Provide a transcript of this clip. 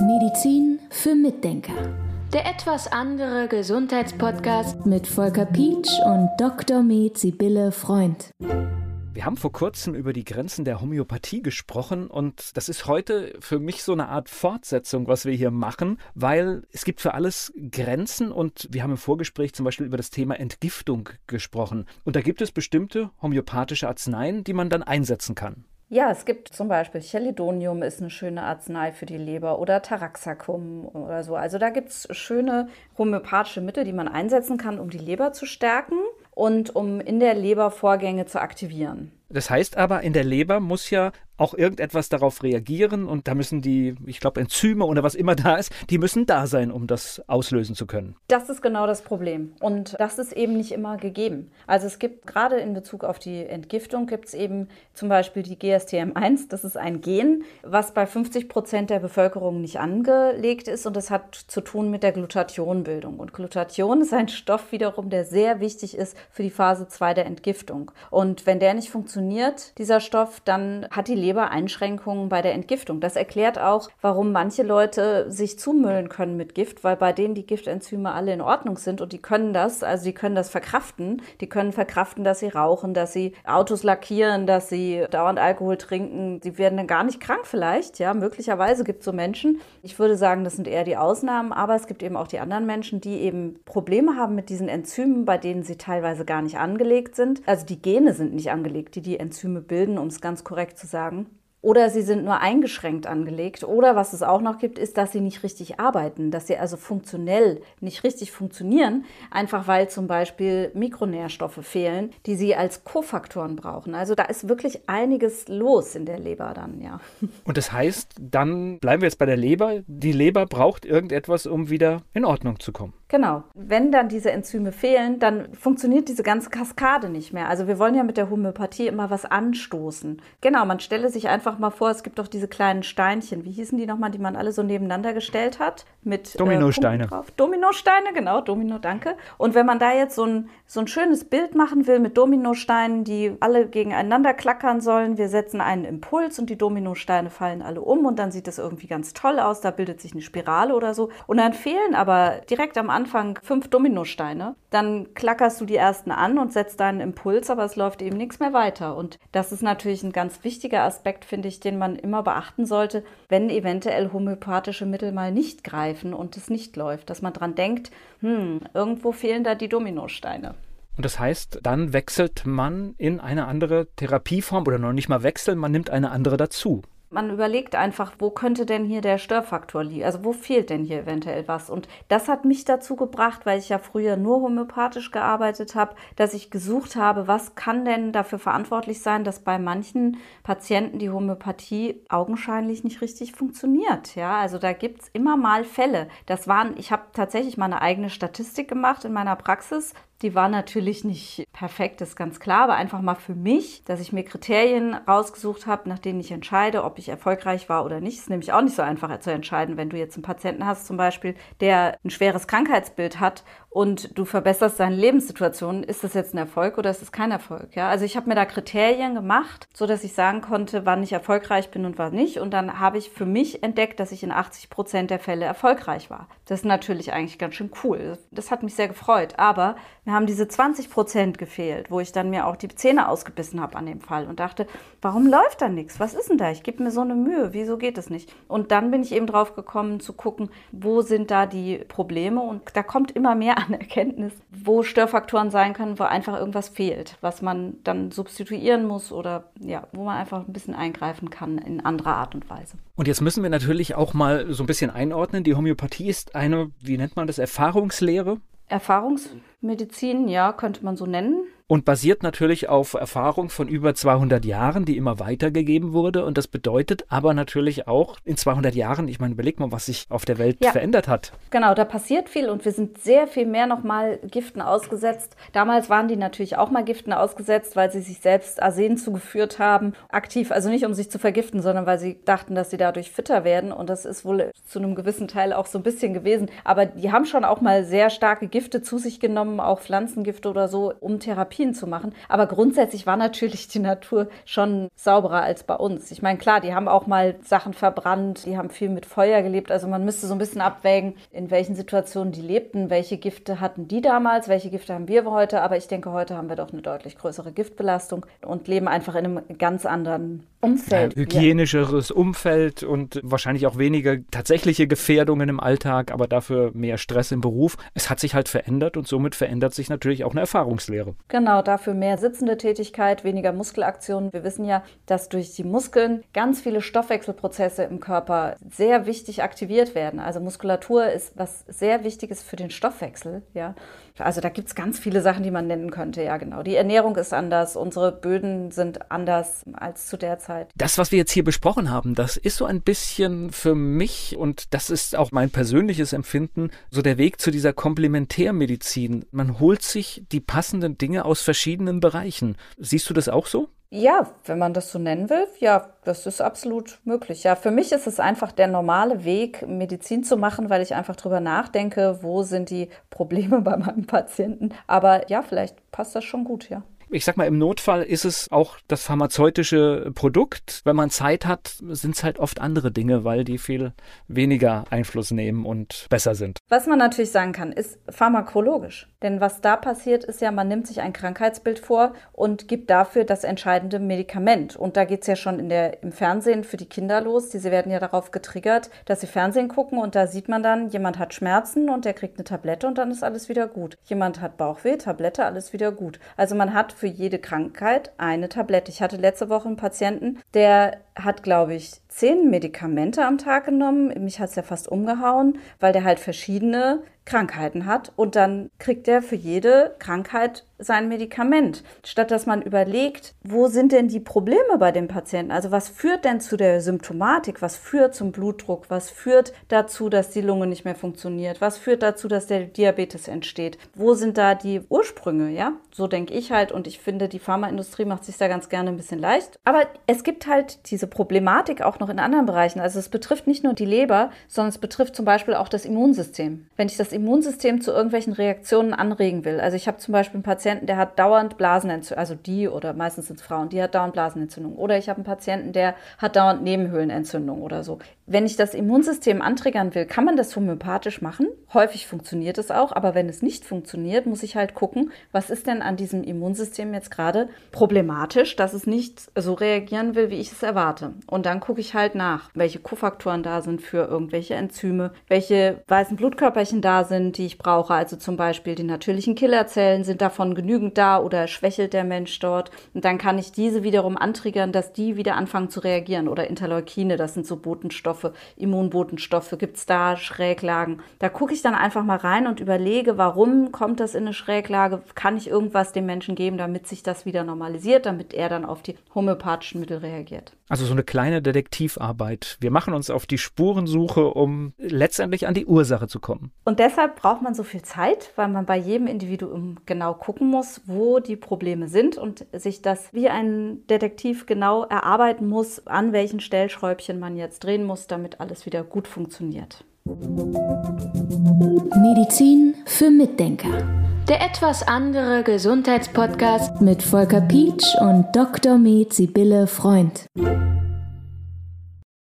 Medizin für Mitdenker. Der etwas andere Gesundheitspodcast mit Volker Pietsch und Dr. Med Sibylle Freund. Wir haben vor kurzem über die Grenzen der Homöopathie gesprochen und das ist heute für mich so eine Art Fortsetzung, was wir hier machen, weil es gibt für alles Grenzen und wir haben im Vorgespräch zum Beispiel über das Thema Entgiftung gesprochen. Und da gibt es bestimmte homöopathische Arzneien, die man dann einsetzen kann. Ja, es gibt zum Beispiel Chelidonium ist eine schöne Arznei für die Leber oder Taraxacum oder so. Also da gibt es schöne homöopathische Mittel, die man einsetzen kann, um die Leber zu stärken und um in der Leber Vorgänge zu aktivieren. Das heißt aber, in der Leber muss ja auch irgendetwas darauf reagieren und da müssen die, ich glaube, Enzyme oder was immer da ist, die müssen da sein, um das auslösen zu können. Das ist genau das Problem und das ist eben nicht immer gegeben. Also es gibt gerade in Bezug auf die Entgiftung gibt es eben zum Beispiel die GSTM1, das ist ein Gen, was bei 50 Prozent der Bevölkerung nicht angelegt ist und das hat zu tun mit der Glutathionbildung. Und Glutathion ist ein Stoff wiederum, der sehr wichtig ist für die Phase 2 der Entgiftung. Und wenn der nicht funktioniert, dieser Stoff, dann hat die Leber Einschränkungen bei der Entgiftung. Das erklärt auch, warum manche Leute sich zumüllen können mit Gift, weil bei denen die Giftenzyme alle in Ordnung sind und die können das, also die können das verkraften. Die können verkraften, dass sie rauchen, dass sie Autos lackieren, dass sie dauernd Alkohol trinken. Sie werden dann gar nicht krank vielleicht, ja, möglicherweise gibt es so Menschen. Ich würde sagen, das sind eher die Ausnahmen, aber es gibt eben auch die anderen Menschen, die eben Probleme haben mit diesen Enzymen, bei denen sie teilweise gar nicht angelegt sind. Also die Gene sind nicht angelegt, die die Enzyme bilden, um es ganz korrekt zu sagen oder sie sind nur eingeschränkt angelegt. Oder was es auch noch gibt, ist, dass sie nicht richtig arbeiten, dass sie also funktionell nicht richtig funktionieren, einfach weil zum Beispiel Mikronährstoffe fehlen, die sie als Kofaktoren brauchen. Also da ist wirklich einiges los in der Leber dann, ja. Und das heißt, dann bleiben wir jetzt bei der Leber. Die Leber braucht irgendetwas, um wieder in Ordnung zu kommen. Genau. Wenn dann diese Enzyme fehlen, dann funktioniert diese ganze Kaskade nicht mehr. Also wir wollen ja mit der Homöopathie immer was anstoßen. Genau, man stelle sich einfach mal vor, es gibt doch diese kleinen Steinchen. Wie hießen die nochmal, die man alle so nebeneinander gestellt hat? Mit äh, Dominosteine. Äh, Dominosteine, genau, Domino, danke. Und wenn man da jetzt so ein, so ein schönes Bild machen will mit Dominosteinen, die alle gegeneinander klackern sollen, wir setzen einen Impuls und die Dominosteine fallen alle um und dann sieht das irgendwie ganz toll aus. Da bildet sich eine Spirale oder so. Und dann fehlen aber direkt am Anfang fünf Dominosteine. Dann klackerst du die ersten an und setzt deinen Impuls, aber es läuft eben nichts mehr weiter. Und das ist natürlich ein ganz wichtiger Aspekt, finde ich, den man immer beachten sollte, wenn eventuell homöopathische Mittel mal nicht greifen und es nicht läuft. Dass man dran denkt, hm, irgendwo fehlen da die Dominosteine. Und das heißt, dann wechselt man in eine andere Therapieform oder noch nicht mal wechseln, man nimmt eine andere dazu. Man überlegt einfach, wo könnte denn hier der Störfaktor liegen? Also wo fehlt denn hier eventuell was? Und das hat mich dazu gebracht, weil ich ja früher nur homöopathisch gearbeitet habe, dass ich gesucht habe, was kann denn dafür verantwortlich sein, dass bei manchen Patienten die Homöopathie augenscheinlich nicht richtig funktioniert. Ja, also da gibt es immer mal Fälle. Das waren, ich habe tatsächlich mal eine eigene Statistik gemacht in meiner Praxis die war natürlich nicht perfekt, ist ganz klar, aber einfach mal für mich, dass ich mir Kriterien rausgesucht habe, nach denen ich entscheide, ob ich erfolgreich war oder nicht. Ist nämlich auch nicht so einfach zu entscheiden, wenn du jetzt einen Patienten hast, zum Beispiel, der ein schweres Krankheitsbild hat und du verbesserst seine Lebenssituation, ist das jetzt ein Erfolg oder ist es kein Erfolg? Ja, also ich habe mir da Kriterien gemacht, so dass ich sagen konnte, wann ich erfolgreich bin und wann nicht. Und dann habe ich für mich entdeckt, dass ich in 80 Prozent der Fälle erfolgreich war. Das ist natürlich eigentlich ganz schön cool. Das hat mich sehr gefreut. Aber mir haben diese 20 Prozent gefehlt, wo ich dann mir auch die Zähne ausgebissen habe an dem Fall und dachte, warum läuft da nichts? Was ist denn da? Ich gebe mir so eine Mühe. Wieso geht es nicht? Und dann bin ich eben drauf gekommen zu gucken, wo sind da die Probleme? Und da kommt immer mehr an Erkenntnis, wo Störfaktoren sein können, wo einfach irgendwas fehlt, was man dann substituieren muss oder ja, wo man einfach ein bisschen eingreifen kann in anderer Art und Weise. Und jetzt müssen wir natürlich auch mal so ein bisschen einordnen. Die Homöopathie ist eine, wie nennt man das, Erfahrungslehre? Erfahrungsmedizin, ja, könnte man so nennen und basiert natürlich auf Erfahrung von über 200 Jahren, die immer weitergegeben wurde. Und das bedeutet aber natürlich auch in 200 Jahren, ich meine, überleg mal, was sich auf der Welt ja, verändert hat. Genau, da passiert viel und wir sind sehr viel mehr nochmal Giften ausgesetzt. Damals waren die natürlich auch mal Giften ausgesetzt, weil sie sich selbst Arsen zugeführt haben, aktiv, also nicht um sich zu vergiften, sondern weil sie dachten, dass sie dadurch fitter werden. Und das ist wohl zu einem gewissen Teil auch so ein bisschen gewesen. Aber die haben schon auch mal sehr starke Gifte zu sich genommen auch Pflanzengifte oder so, um Therapien zu machen. Aber grundsätzlich war natürlich die Natur schon sauberer als bei uns. Ich meine, klar, die haben auch mal Sachen verbrannt, die haben viel mit Feuer gelebt. Also man müsste so ein bisschen abwägen, in welchen Situationen die lebten, welche Gifte hatten die damals, welche Gifte haben wir heute. Aber ich denke, heute haben wir doch eine deutlich größere Giftbelastung und leben einfach in einem ganz anderen Umfeld. Ja, hygienischeres Umfeld und wahrscheinlich auch weniger tatsächliche Gefährdungen im Alltag, aber dafür mehr Stress im Beruf. Es hat sich halt verändert und somit verändert sich natürlich auch eine Erfahrungslehre. Genau, dafür mehr sitzende Tätigkeit, weniger Muskelaktionen. Wir wissen ja, dass durch die Muskeln ganz viele Stoffwechselprozesse im Körper sehr wichtig aktiviert werden. Also Muskulatur ist was sehr Wichtiges für den Stoffwechsel, ja. Also da gibt es ganz viele Sachen, die man nennen könnte, ja genau. Die Ernährung ist anders, unsere Böden sind anders als zu der Zeit. Das, was wir jetzt hier besprochen haben, das ist so ein bisschen für mich und das ist auch mein persönliches Empfinden, so der Weg zu dieser Komplementärmedizin. Man holt sich die passenden Dinge aus verschiedenen Bereichen. Siehst du das auch so? Ja, wenn man das so nennen will, ja, das ist absolut möglich. Ja, für mich ist es einfach der normale Weg, Medizin zu machen, weil ich einfach drüber nachdenke, wo sind die Probleme bei meinem Patienten. Aber ja, vielleicht passt das schon gut, ja ich sag mal, im Notfall ist es auch das pharmazeutische Produkt. Wenn man Zeit hat, sind es halt oft andere Dinge, weil die viel weniger Einfluss nehmen und besser sind. Was man natürlich sagen kann, ist pharmakologisch. Denn was da passiert, ist ja, man nimmt sich ein Krankheitsbild vor und gibt dafür das entscheidende Medikament. Und da geht es ja schon in der, im Fernsehen für die Kinder los. Diese werden ja darauf getriggert, dass sie Fernsehen gucken und da sieht man dann, jemand hat Schmerzen und der kriegt eine Tablette und dann ist alles wieder gut. Jemand hat Bauchweh, Tablette, alles wieder gut. Also man hat für jede Krankheit eine Tablette. Ich hatte letzte Woche einen Patienten, der hat, glaube ich, zehn Medikamente am Tag genommen. Mich hat es ja fast umgehauen, weil der halt verschiedene Krankheiten hat und dann kriegt er für jede Krankheit sein Medikament. Statt dass man überlegt, wo sind denn die Probleme bei dem Patienten? Also was führt denn zu der Symptomatik? Was führt zum Blutdruck? Was führt dazu, dass die Lunge nicht mehr funktioniert? Was führt dazu, dass der Diabetes entsteht? Wo sind da die Ursprünge? Ja, so denke ich halt und ich finde, die Pharmaindustrie macht sich da ganz gerne ein bisschen leicht. Aber es gibt halt diese Problematik auch noch in anderen Bereichen. Also es betrifft nicht nur die Leber, sondern es betrifft zum Beispiel auch das Immunsystem. Wenn ich das Immunsystem zu irgendwelchen Reaktionen anregen will, also ich habe zum Beispiel einen Patienten, Patienten, der hat dauernd Blasenentzündung, also die oder meistens sind es Frauen, die hat dauernd Blasenentzündung. Oder ich habe einen Patienten, der hat dauernd Nebenhöhlenentzündung oder so. Wenn ich das Immunsystem antriggern will, kann man das homöopathisch machen. Häufig funktioniert es auch, aber wenn es nicht funktioniert, muss ich halt gucken, was ist denn an diesem Immunsystem jetzt gerade problematisch, dass es nicht so reagieren will, wie ich es erwarte. Und dann gucke ich halt nach, welche Kofaktoren da sind für irgendwelche Enzyme, welche weißen Blutkörperchen da sind, die ich brauche. Also zum Beispiel die natürlichen Killerzellen sind davon genügend da oder schwächelt der Mensch dort. Und dann kann ich diese wiederum antriggern, dass die wieder anfangen zu reagieren. Oder Interleukine, das sind so Botenstoffe, Immunbotenstoffe, gibt es da Schräglagen. Da gucke ich dann einfach mal rein und überlege, warum kommt das in eine Schräglage? Kann ich irgendwas dem Menschen geben, damit sich das wieder normalisiert, damit er dann auf die homöopathischen Mittel reagiert? Also so eine kleine Detektivarbeit. Wir machen uns auf die Spurensuche, um letztendlich an die Ursache zu kommen. Und deshalb braucht man so viel Zeit, weil man bei jedem Individuum genau gucken muss, wo die Probleme sind und sich das wie ein Detektiv genau erarbeiten muss, an welchen Stellschräubchen man jetzt drehen muss, damit alles wieder gut funktioniert. Medizin für Mitdenker. Der etwas andere Gesundheitspodcast mit Volker Pietsch und Dr. Med Sibylle Freund.